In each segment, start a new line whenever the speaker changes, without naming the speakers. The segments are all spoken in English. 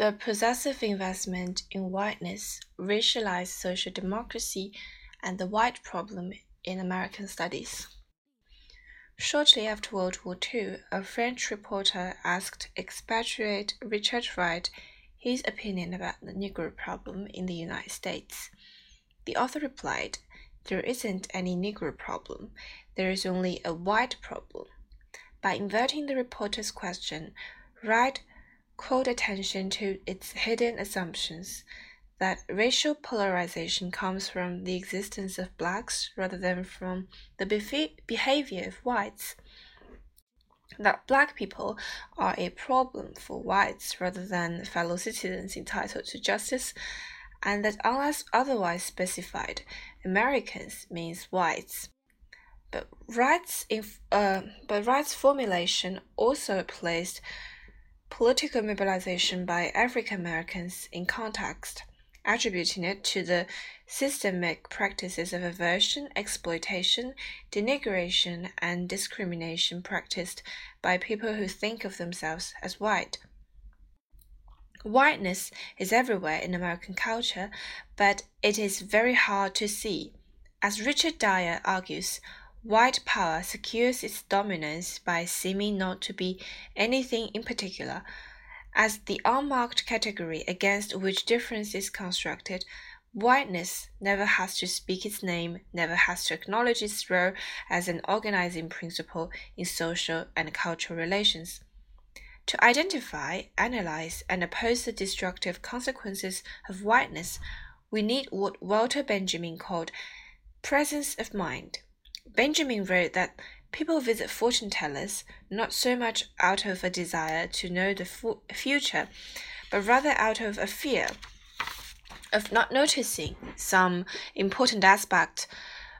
The possessive investment in whiteness, racialized social democracy, and the white problem in American studies. Shortly after World War II, a French reporter asked expatriate Richard Wright his opinion about the Negro problem in the United States. The author replied, There isn't any Negro problem, there is only a white problem. By inverting the reporter's question, Wright called attention to its hidden assumptions that racial polarization comes from the existence of blacks rather than from the behavior of whites. That black people are a problem for whites rather than fellow citizens entitled to justice, and that unless otherwise specified, Americans means whites. But Wright's, in, uh, but Wright's formulation also placed political mobilization by African Americans in context, attributing it to the systemic practices of aversion, exploitation, denigration, and discrimination practiced by people who think of themselves as white. Whiteness is everywhere in American culture, but it is very hard to see. As Richard Dyer argues, White power secures its dominance by seeming not to be anything in particular. As the unmarked category against which difference is constructed, whiteness never has to speak its name, never has to acknowledge its role as an organizing principle in social and cultural relations. To identify, analyze, and oppose the destructive consequences of whiteness, we need what Walter Benjamin called presence of mind. Benjamin wrote that people visit fortune tellers not so much out of a desire to know the future, but rather out of a fear of not noticing some important aspect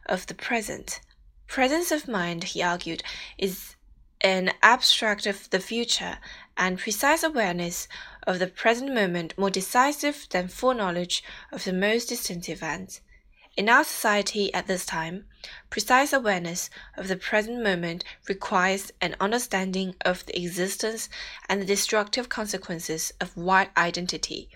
of the present. Presence of mind, he argued, is an abstract of the future, and precise awareness of the present moment more decisive than foreknowledge of the most distant events. In our society at this time, precise awareness of the present moment requires an understanding of the existence and the destructive consequences of white identity.